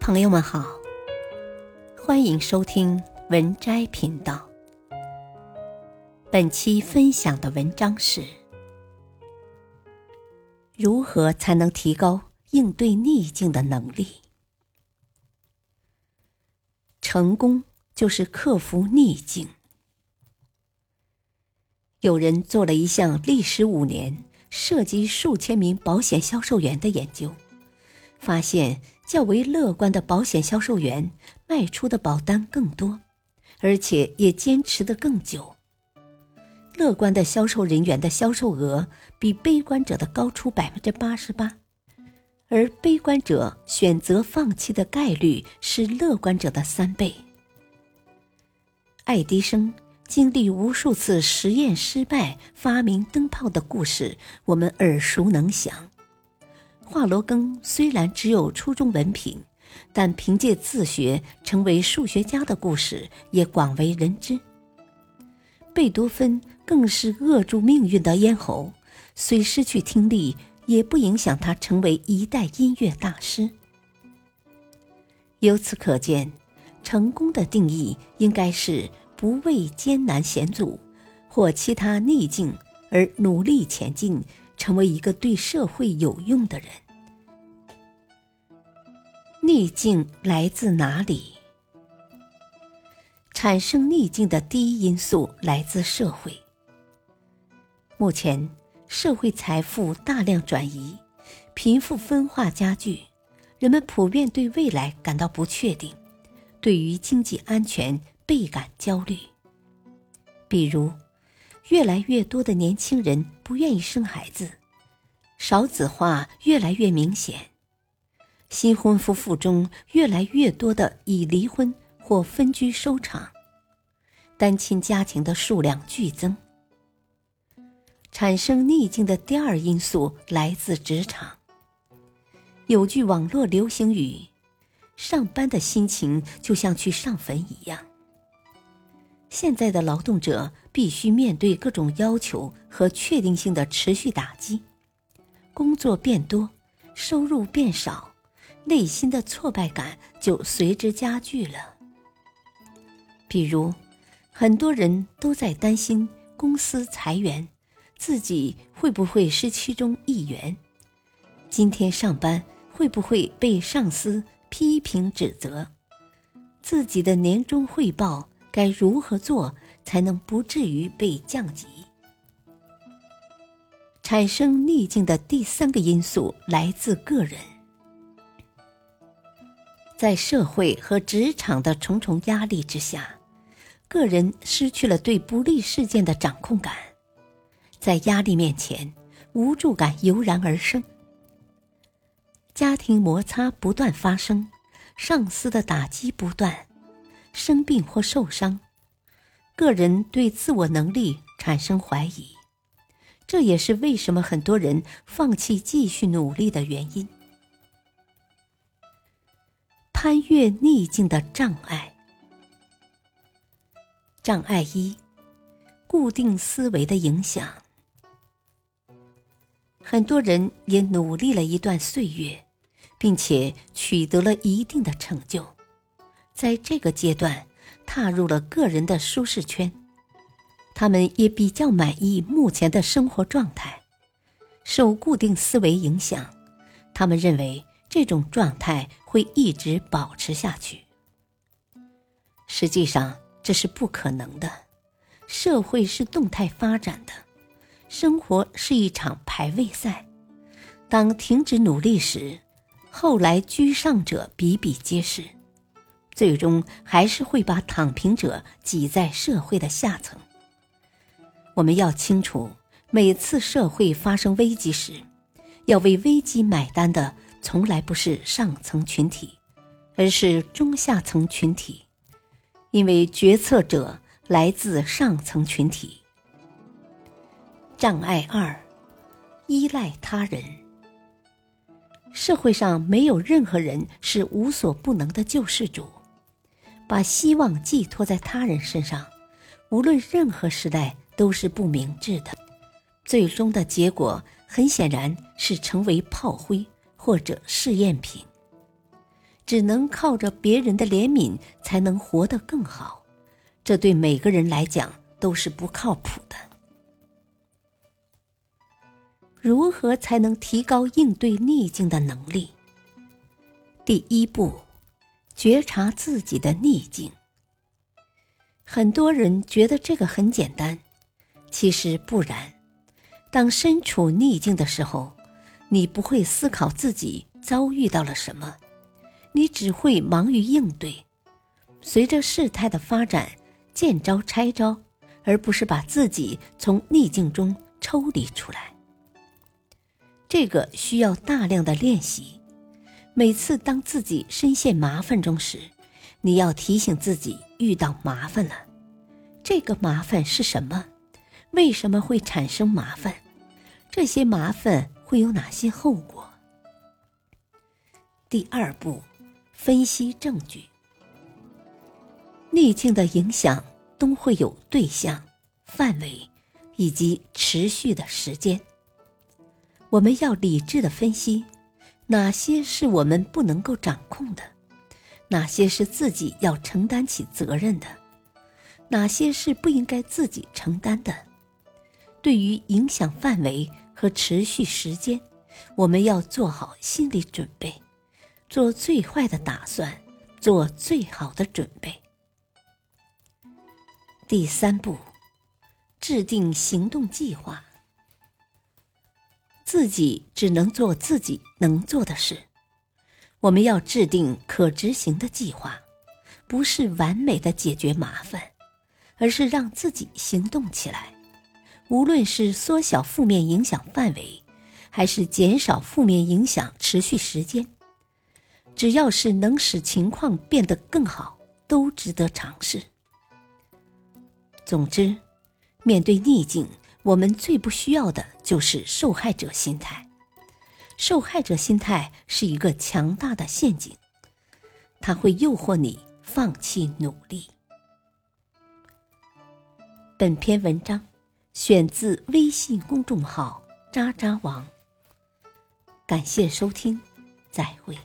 朋友们好，欢迎收听文摘频道。本期分享的文章是：如何才能提高应对逆境的能力？成功就是克服逆境。有人做了一项历时五年、涉及数千名保险销售员的研究，发现较为乐观的保险销售员卖出的保单更多，而且也坚持的更久。乐观的销售人员的销售额比悲观者的高出百分之八十八，而悲观者选择放弃的概率是乐观者的三倍。爱迪生。经历无数次实验失败发明灯泡的故事，我们耳熟能详。华罗庚虽然只有初中文凭，但凭借自学成为数学家的故事也广为人知。贝多芬更是扼住命运的咽喉，虽失去听力，也不影响他成为一代音乐大师。由此可见，成功的定义应该是。不畏艰难险阻或其他逆境而努力前进，成为一个对社会有用的人。逆境来自哪里？产生逆境的第一因素来自社会。目前，社会财富大量转移，贫富分化加剧，人们普遍对未来感到不确定，对于经济安全。倍感焦虑。比如，越来越多的年轻人不愿意生孩子，少子化越来越明显，新婚夫妇中越来越多的以离婚或分居收场，单亲家庭的数量剧增。产生逆境的第二因素来自职场。有句网络流行语：“上班的心情就像去上坟一样。”现在的劳动者必须面对各种要求和确定性的持续打击，工作变多，收入变少，内心的挫败感就随之加剧了。比如，很多人都在担心公司裁员，自己会不会是其中一员？今天上班会不会被上司批评指责？自己的年终汇报。该如何做才能不至于被降级？产生逆境的第三个因素来自个人，在社会和职场的重重压力之下，个人失去了对不利事件的掌控感，在压力面前，无助感油然而生，家庭摩擦不断发生，上司的打击不断。生病或受伤，个人对自我能力产生怀疑，这也是为什么很多人放弃继续努力的原因。攀越逆境的障碍，障碍一：固定思维的影响。很多人也努力了一段岁月，并且取得了一定的成就。在这个阶段，踏入了个人的舒适圈，他们也比较满意目前的生活状态。受固定思维影响，他们认为这种状态会一直保持下去。实际上，这是不可能的。社会是动态发展的，生活是一场排位赛。当停止努力时，后来居上者比比皆是。最终还是会把躺平者挤在社会的下层。我们要清楚，每次社会发生危机时，要为危机买单的从来不是上层群体，而是中下层群体，因为决策者来自上层群体。障碍二，依赖他人。社会上没有任何人是无所不能的救世主。把希望寄托在他人身上，无论任何时代都是不明智的。最终的结果很显然是成为炮灰或者试验品。只能靠着别人的怜悯才能活得更好，这对每个人来讲都是不靠谱的。如何才能提高应对逆境的能力？第一步，觉察自己的逆境。很多人觉得这个很简单，其实不然。当身处逆境的时候，你不会思考自己遭遇到了什么，你只会忙于应对。随着事态的发展，见招拆招，而不是把自己从逆境中抽离出来。这个需要大量的练习。每次当自己深陷麻烦中时，你要提醒自己遇到麻烦了。这个麻烦是什么？为什么会产生麻烦？这些麻烦会有哪些后果？第二步，分析证据。逆境的影响都会有对象、范围以及持续的时间。我们要理智的分析，哪些是我们不能够掌控的，哪些是自己要承担起责任的，哪些是不应该自己承担的。对于影响范围和持续时间，我们要做好心理准备，做最坏的打算，做最好的准备。第三步，制定行动计划。自己只能做自己能做的事，我们要制定可执行的计划，不是完美的解决麻烦，而是让自己行动起来。无论是缩小负面影响范围，还是减少负面影响持续时间，只要是能使情况变得更好，都值得尝试。总之，面对逆境。我们最不需要的就是受害者心态。受害者心态是一个强大的陷阱，它会诱惑你放弃努力。本篇文章选自微信公众号“渣渣王”，感谢收听，再会。